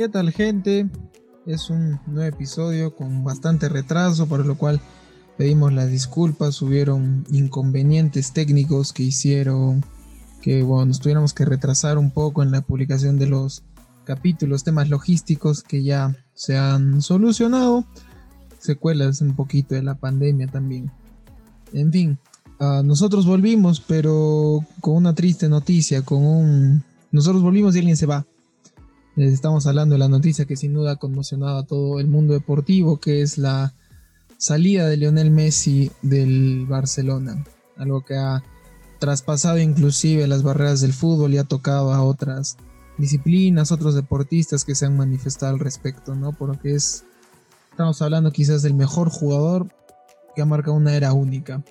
¿Qué tal gente? Es un nuevo episodio con bastante retraso, por lo cual pedimos las disculpas. Hubieron inconvenientes técnicos que hicieron que bueno, nos tuviéramos que retrasar un poco en la publicación de los capítulos, temas logísticos que ya se han solucionado, secuelas un poquito de la pandemia también. En fin, uh, nosotros volvimos, pero con una triste noticia, con un... Nosotros volvimos y alguien se va. Les estamos hablando de la noticia que sin duda ha conmocionado a todo el mundo deportivo, que es la salida de Lionel Messi del Barcelona. Algo que ha traspasado inclusive las barreras del fútbol y ha tocado a otras disciplinas, otros deportistas que se han manifestado al respecto, ¿no? Porque es, estamos hablando quizás del mejor jugador que ha marcado una era única.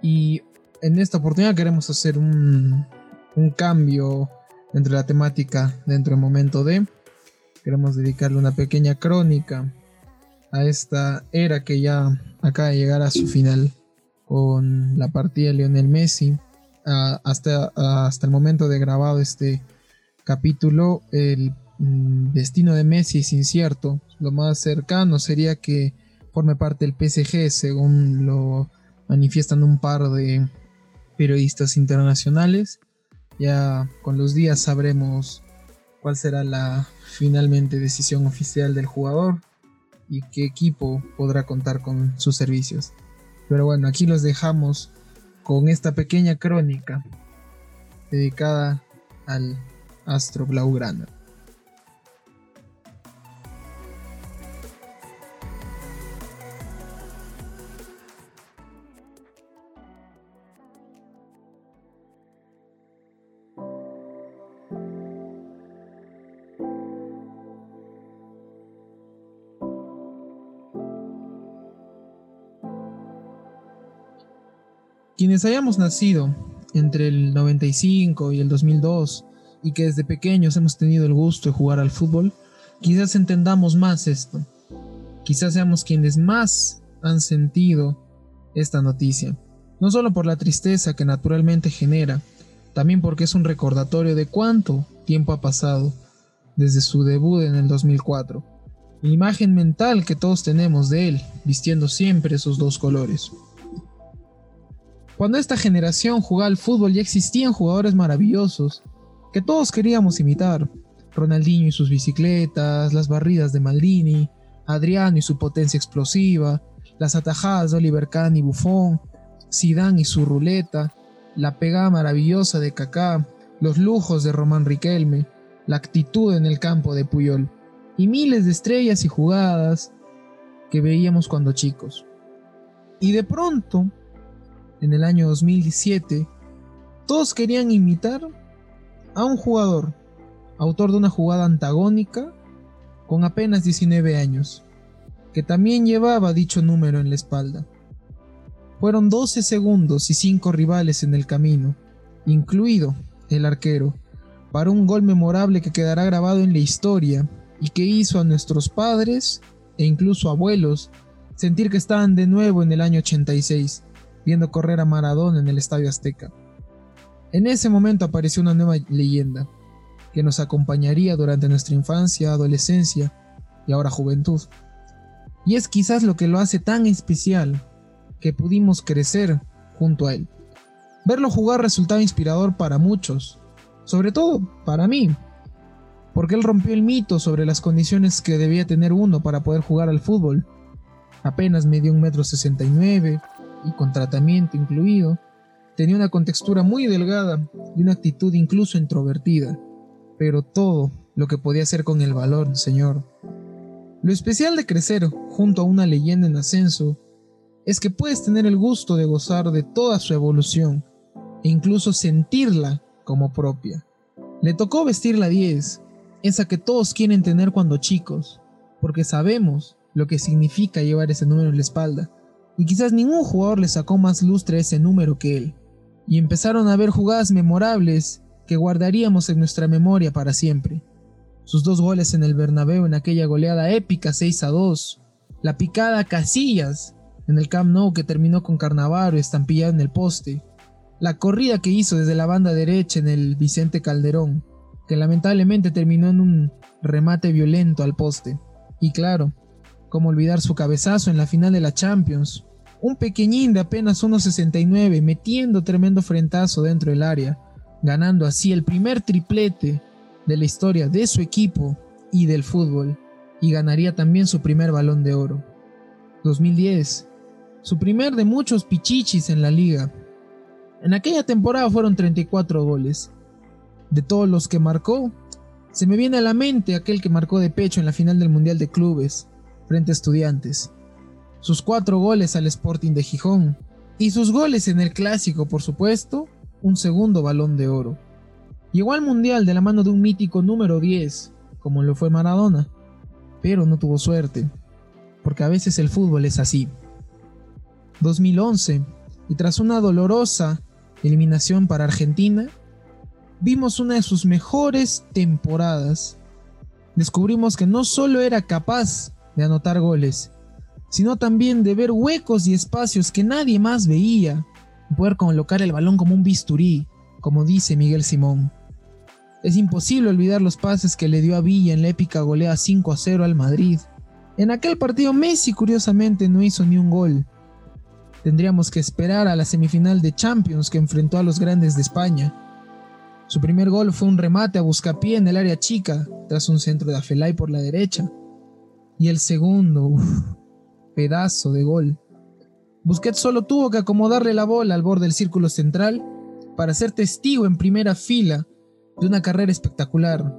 Y en esta oportunidad queremos hacer un, un cambio entre la temática dentro del momento de. Queremos dedicarle una pequeña crónica a esta era que ya acaba de llegar a su final con la partida de Lionel Messi. hasta, hasta el momento de grabado este capítulo, el mm, destino de Messi es incierto. Lo más cercano sería que forme parte del PSG, según lo manifiestan un par de periodistas internacionales. Ya con los días sabremos cuál será la finalmente decisión oficial del jugador y qué equipo podrá contar con sus servicios. Pero bueno, aquí los dejamos con esta pequeña crónica dedicada al astro blaugrana. Quienes hayamos nacido entre el 95 y el 2002 y que desde pequeños hemos tenido el gusto de jugar al fútbol, quizás entendamos más esto. Quizás seamos quienes más han sentido esta noticia. No solo por la tristeza que naturalmente genera, también porque es un recordatorio de cuánto tiempo ha pasado desde su debut en el 2004. La imagen mental que todos tenemos de él, vistiendo siempre esos dos colores. Cuando esta generación jugaba al fútbol ya existían jugadores maravillosos que todos queríamos imitar. Ronaldinho y sus bicicletas, las barridas de Maldini, Adriano y su potencia explosiva, las atajadas de Oliver Kahn y Buffon, Zidane y su ruleta, la pegada maravillosa de Kaká, los lujos de Román Riquelme, la actitud en el campo de Puyol y miles de estrellas y jugadas que veíamos cuando chicos. Y de pronto en el año 2017, todos querían imitar a un jugador, autor de una jugada antagónica, con apenas 19 años, que también llevaba dicho número en la espalda. Fueron 12 segundos y 5 rivales en el camino, incluido el arquero, para un gol memorable que quedará grabado en la historia y que hizo a nuestros padres e incluso abuelos sentir que estaban de nuevo en el año 86 viendo correr a Maradona en el Estadio Azteca. En ese momento apareció una nueva leyenda, que nos acompañaría durante nuestra infancia, adolescencia y ahora juventud. Y es quizás lo que lo hace tan especial, que pudimos crecer junto a él. Verlo jugar resultaba inspirador para muchos, sobre todo para mí, porque él rompió el mito sobre las condiciones que debía tener uno para poder jugar al fútbol. Apenas medio un metro sesenta y con tratamiento incluido, tenía una contextura muy delgada y una actitud incluso introvertida, pero todo lo que podía hacer con el valor, señor. Lo especial de crecer junto a una leyenda en ascenso es que puedes tener el gusto de gozar de toda su evolución e incluso sentirla como propia. Le tocó vestir la 10, esa que todos quieren tener cuando chicos, porque sabemos lo que significa llevar ese número en la espalda y quizás ningún jugador le sacó más lustre a ese número que él. Y empezaron a ver jugadas memorables que guardaríamos en nuestra memoria para siempre. Sus dos goles en el Bernabéu en aquella goleada épica 6 a 2, la picada Casillas en el Camp Nou que terminó con Carnavaro estampillado en el poste, la corrida que hizo desde la banda derecha en el Vicente Calderón, que lamentablemente terminó en un remate violento al poste. Y claro, cómo olvidar su cabezazo en la final de la Champions. Un pequeñín de apenas 1.69 metiendo tremendo frentazo dentro del área, ganando así el primer triplete de la historia de su equipo y del fútbol, y ganaría también su primer balón de oro. 2010, su primer de muchos pichichis en la liga. En aquella temporada fueron 34 goles. De todos los que marcó, se me viene a la mente aquel que marcó de pecho en la final del Mundial de Clubes, frente a estudiantes. Sus cuatro goles al Sporting de Gijón. Y sus goles en el clásico, por supuesto, un segundo balón de oro. Llegó al Mundial de la mano de un mítico número 10, como lo fue Maradona, pero no tuvo suerte, porque a veces el fútbol es así. 2011, y tras una dolorosa eliminación para Argentina, vimos una de sus mejores temporadas. Descubrimos que no solo era capaz de anotar goles, sino también de ver huecos y espacios que nadie más veía, y poder colocar el balón como un bisturí, como dice Miguel Simón. Es imposible olvidar los pases que le dio a Villa en la épica golea 5 a 0 al Madrid. En aquel partido Messi curiosamente no hizo ni un gol. Tendríamos que esperar a la semifinal de Champions que enfrentó a los grandes de España, su primer gol fue un remate a buscapié en el área chica, tras un centro de Afelay por la derecha. Y el segundo, pedazo de gol. Busquets solo tuvo que acomodarle la bola al borde del círculo central para ser testigo en primera fila de una carrera espectacular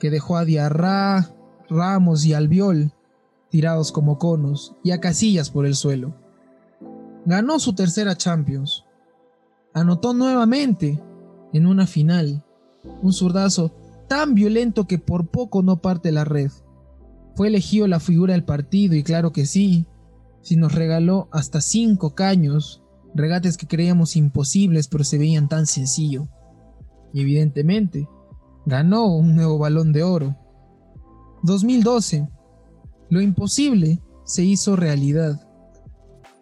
que dejó a Diarra, Ramos y Albiol tirados como conos y a casillas por el suelo. Ganó su tercera Champions. Anotó nuevamente en una final. Un zurdazo tan violento que por poco no parte la red. Fue elegido la figura del partido y claro que sí, si nos regaló hasta cinco caños, regates que creíamos imposibles pero se veían tan sencillo. Y evidentemente, ganó un nuevo balón de oro. 2012. Lo imposible se hizo realidad.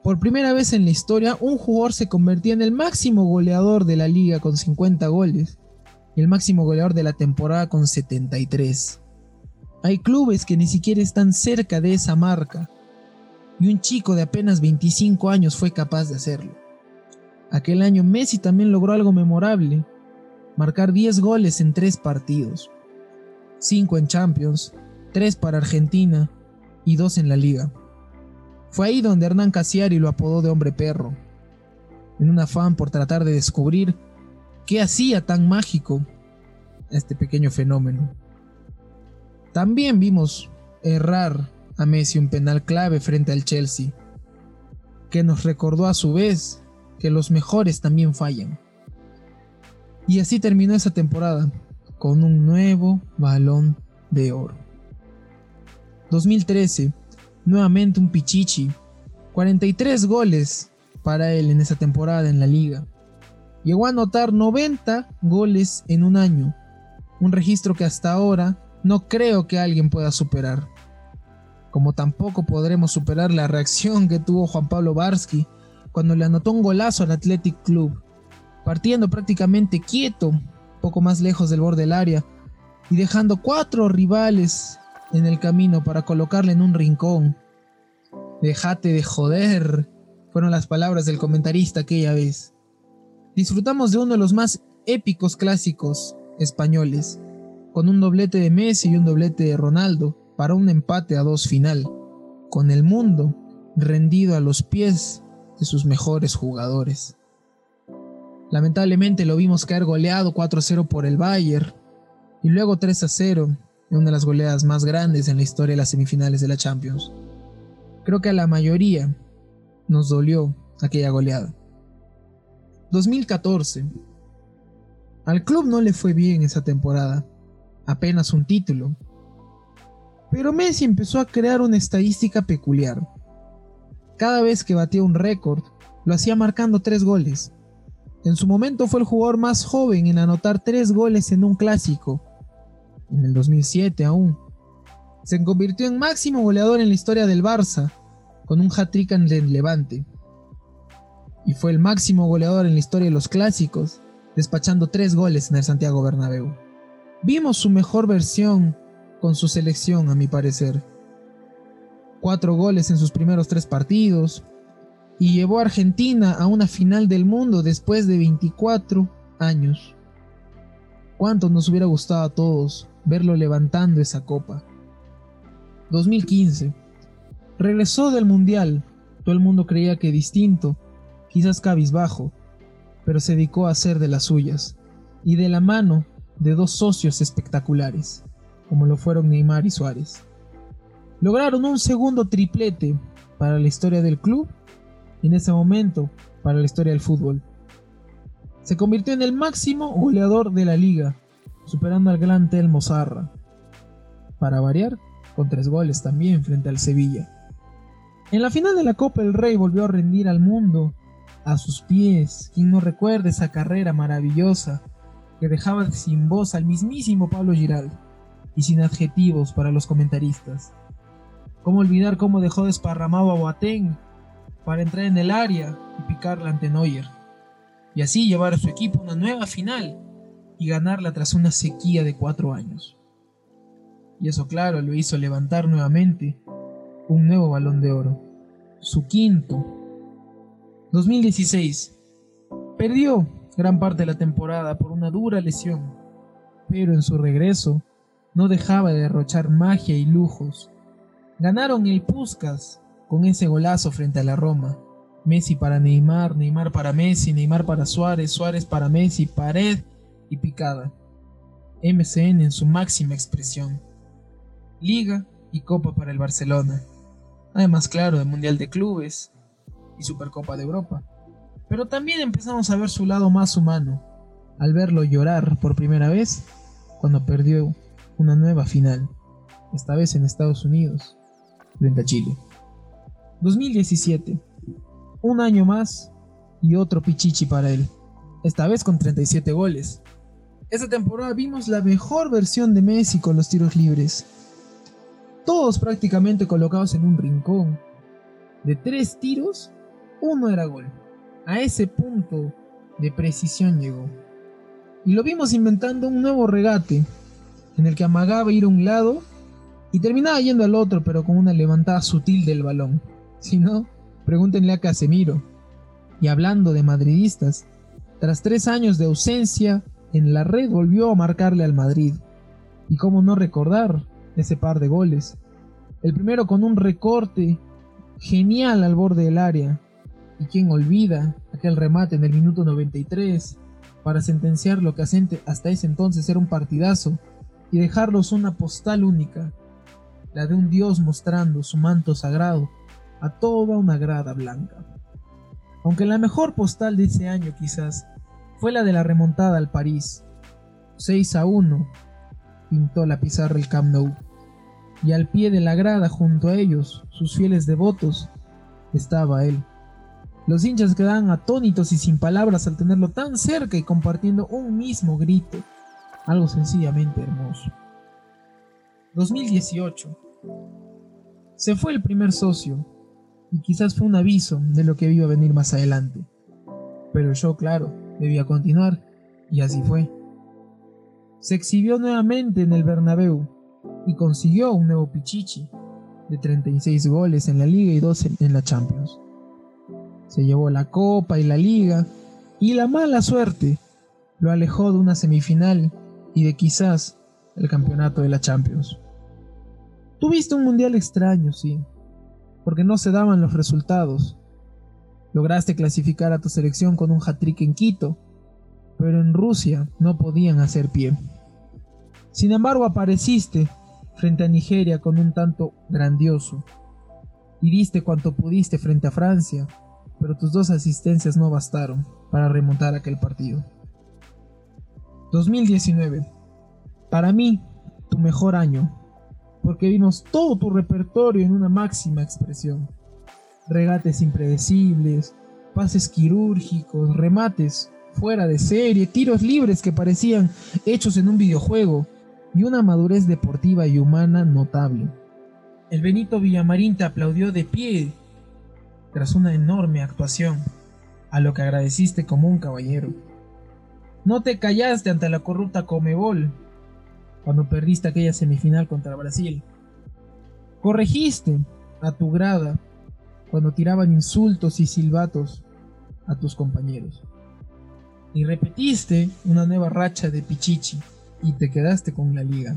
Por primera vez en la historia, un jugador se convertía en el máximo goleador de la liga con 50 goles y el máximo goleador de la temporada con 73. Hay clubes que ni siquiera están cerca de esa marca y un chico de apenas 25 años fue capaz de hacerlo. Aquel año Messi también logró algo memorable, marcar 10 goles en 3 partidos, 5 en Champions, 3 para Argentina y 2 en la liga. Fue ahí donde Hernán Casiari lo apodó de hombre perro, en un afán por tratar de descubrir qué hacía tan mágico este pequeño fenómeno. También vimos errar a Messi un penal clave frente al Chelsea, que nos recordó a su vez que los mejores también fallan. Y así terminó esa temporada, con un nuevo balón de oro. 2013 nuevamente un Pichichi. 43 goles para él en esa temporada en la liga. Llegó a anotar 90 goles en un año, un registro que hasta ahora no creo que alguien pueda superar. Como tampoco podremos superar la reacción que tuvo Juan Pablo Barsky cuando le anotó un golazo al Athletic Club, partiendo prácticamente quieto, poco más lejos del borde del área, y dejando cuatro rivales en el camino para colocarle en un rincón. Déjate de joder, fueron las palabras del comentarista aquella vez. Disfrutamos de uno de los más épicos clásicos españoles, con un doblete de Messi y un doblete de Ronaldo para un empate a dos final, con el mundo rendido a los pies de sus mejores jugadores. Lamentablemente lo vimos caer goleado 4-0 por el Bayern y luego 3-0 en una de las goleadas más grandes en la historia de las semifinales de la Champions. Creo que a la mayoría nos dolió aquella goleada. 2014. Al club no le fue bien esa temporada, apenas un título. Pero Messi empezó a crear una estadística peculiar. Cada vez que batía un récord, lo hacía marcando tres goles. En su momento fue el jugador más joven en anotar tres goles en un clásico, en el 2007 aún. Se convirtió en máximo goleador en la historia del Barça, con un hat-trick en el Levante. Y fue el máximo goleador en la historia de los clásicos, despachando tres goles en el Santiago Bernabéu. Vimos su mejor versión con su selección, a mi parecer. Cuatro goles en sus primeros tres partidos y llevó a Argentina a una final del mundo después de 24 años. ¿Cuánto nos hubiera gustado a todos verlo levantando esa copa? 2015. Regresó del Mundial. Todo el mundo creía que distinto, quizás cabizbajo, pero se dedicó a hacer de las suyas, y de la mano de dos socios espectaculares, como lo fueron Neymar y Suárez. Lograron un segundo triplete para la historia del club y en ese momento para la historia del fútbol. Se convirtió en el máximo goleador de la liga, superando al gran Telmo Zarra. Para variar, con tres goles también frente al Sevilla. En la final de la Copa el Rey volvió a rendir al mundo a sus pies. Quien no recuerde esa carrera maravillosa que dejaba sin voz al mismísimo Pablo Giral y sin adjetivos para los comentaristas. ¿Cómo olvidar cómo dejó desparramado a Boateng para entrar en el área y picarla ante Neuer? Y así llevar a su equipo a una nueva final y ganarla tras una sequía de cuatro años. Y eso claro lo hizo levantar nuevamente un nuevo balón de oro, su quinto. 2016. Perdió gran parte de la temporada por una dura lesión, pero en su regreso no dejaba de derrochar magia y lujos. Ganaron el Puskas con ese golazo frente a la Roma. Messi para Neymar, Neymar para Messi, Neymar para Suárez, Suárez para Messi, pared y picada. MCN en su máxima expresión. Liga y Copa para el Barcelona. Además, claro, de Mundial de Clubes y Supercopa de Europa. Pero también empezamos a ver su lado más humano, al verlo llorar por primera vez cuando perdió una nueva final, esta vez en Estados Unidos, frente a Chile. 2017. Un año más y otro pichichi para él, esta vez con 37 goles. Esta temporada vimos la mejor versión de Messi con los tiros libres. Todos prácticamente colocados en un rincón. De tres tiros, uno era gol. A ese punto de precisión llegó. Y lo vimos inventando un nuevo regate, en el que amagaba ir a un lado y terminaba yendo al otro, pero con una levantada sutil del balón. Si no, pregúntenle a Casemiro. Y hablando de madridistas, tras tres años de ausencia, en la red volvió a marcarle al Madrid. Y cómo no recordar ese par de goles. El primero con un recorte genial al borde del área, y quién olvida aquel remate en el minuto 93 para sentenciar lo que hasta ese entonces era un partidazo y dejarlos una postal única, la de un dios mostrando su manto sagrado a toda una grada blanca. Aunque la mejor postal de ese año quizás fue la de la remontada al París. 6 a 1 pintó la pizarra el Camp Nou. Y al pie de la grada junto a ellos, sus fieles devotos, estaba él, los hinchas quedaban atónitos y sin palabras al tenerlo tan cerca y compartiendo un mismo grito. Algo sencillamente hermoso. 2018. Se fue el primer socio, y quizás fue un aviso de lo que iba a venir más adelante. Pero yo, claro, debía continuar, y así fue. Se exhibió nuevamente en el Bernabéu y consiguió un nuevo Pichichi de 36 goles en la liga y 12 en la Champions se llevó la copa y la liga, y la mala suerte lo alejó de una semifinal y de quizás el campeonato de la Champions. Tuviste un mundial extraño, sí, porque no se daban los resultados. Lograste clasificar a tu selección con un hat-trick en Quito, pero en Rusia no podían hacer pie. Sin embargo, apareciste frente a Nigeria con un tanto grandioso y diste cuanto pudiste frente a Francia pero tus dos asistencias no bastaron para remontar aquel partido. 2019. Para mí, tu mejor año, porque vimos todo tu repertorio en una máxima expresión. Regates impredecibles, pases quirúrgicos, remates fuera de serie, tiros libres que parecían hechos en un videojuego y una madurez deportiva y humana notable. El Benito Villamarín te aplaudió de pie tras una enorme actuación, a lo que agradeciste como un caballero. No te callaste ante la corrupta Comebol, cuando perdiste aquella semifinal contra Brasil. Corregiste a tu grada cuando tiraban insultos y silbatos a tus compañeros. Y repetiste una nueva racha de Pichichi y te quedaste con la liga.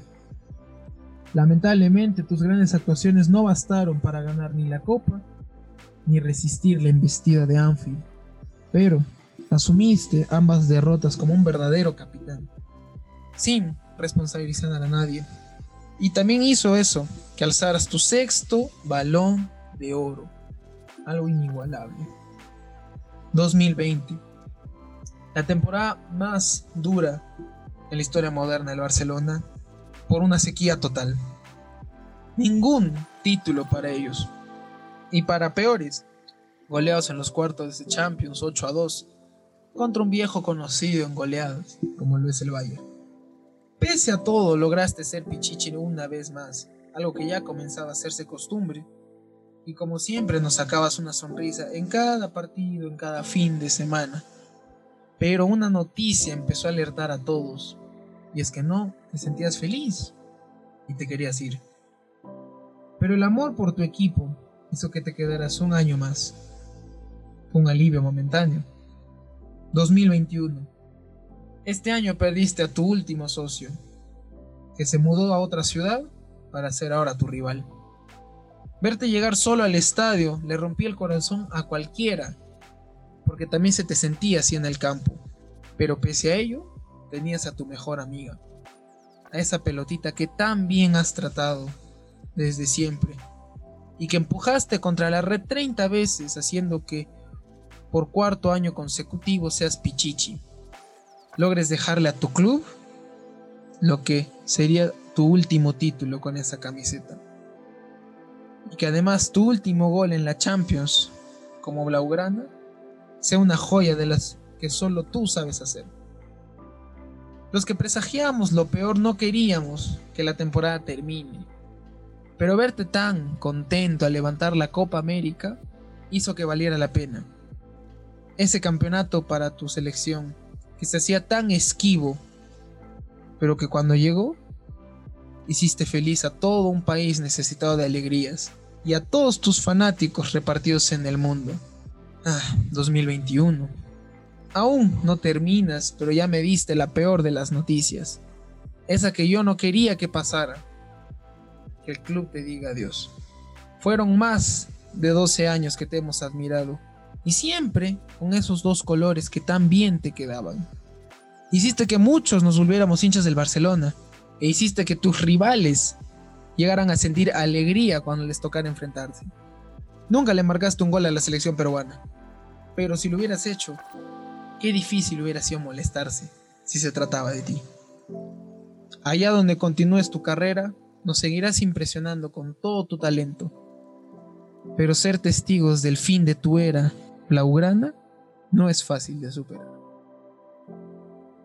Lamentablemente tus grandes actuaciones no bastaron para ganar ni la copa ni resistir la embestida de Anfield, pero asumiste ambas derrotas como un verdadero capitán, sin responsabilizar a nadie. Y también hizo eso, que alzaras tu sexto balón de oro, algo inigualable. 2020, la temporada más dura en la historia moderna del Barcelona, por una sequía total. Ningún título para ellos. Y para peores, goleados en los cuartos de Champions 8 a 2 contra un viejo conocido en goleadas, como lo es el Bayern. Pese a todo, lograste ser Pichichi una vez más, algo que ya comenzaba a hacerse costumbre. Y como siempre nos sacabas una sonrisa en cada partido, en cada fin de semana. Pero una noticia empezó a alertar a todos. Y es que no, te sentías feliz y te querías ir. Pero el amor por tu equipo hizo que te quedaras un año más. Un alivio momentáneo. 2021. Este año perdiste a tu último socio, que se mudó a otra ciudad para ser ahora tu rival. Verte llegar solo al estadio le rompía el corazón a cualquiera, porque también se te sentía así en el campo. Pero pese a ello, tenías a tu mejor amiga, a esa pelotita que tan bien has tratado desde siempre, y que empujaste contra la red 30 veces haciendo que por cuarto año consecutivo seas pichichi. Logres dejarle a tu club lo que sería tu último título con esa camiseta. Y que además tu último gol en la Champions como Blaugrana sea una joya de las que solo tú sabes hacer. Los que presagiamos lo peor no queríamos que la temporada termine, pero verte tan contento al levantar la Copa América hizo que valiera la pena ese campeonato para tu selección, que se hacía tan esquivo, pero que cuando llegó, hiciste feliz a todo un país necesitado de alegrías y a todos tus fanáticos repartidos en el mundo. Ah, 2021. Aún no terminas, pero ya me diste la peor de las noticias. Esa que yo no quería que pasara. Que el club te diga adiós. Fueron más de 12 años que te hemos admirado y siempre con esos dos colores que tan bien te quedaban. Hiciste que muchos nos volviéramos hinchas del Barcelona e hiciste que tus rivales llegaran a sentir alegría cuando les tocara enfrentarse. Nunca le marcaste un gol a la selección peruana, pero si lo hubieras hecho, qué difícil hubiera sido molestarse si se trataba de ti. Allá donde continúes tu carrera, nos seguirás impresionando con todo tu talento, pero ser testigos del fin de tu era Blaugrana no es fácil de superar.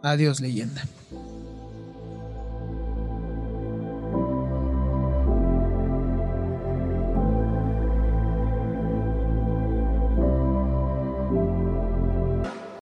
Adiós leyenda.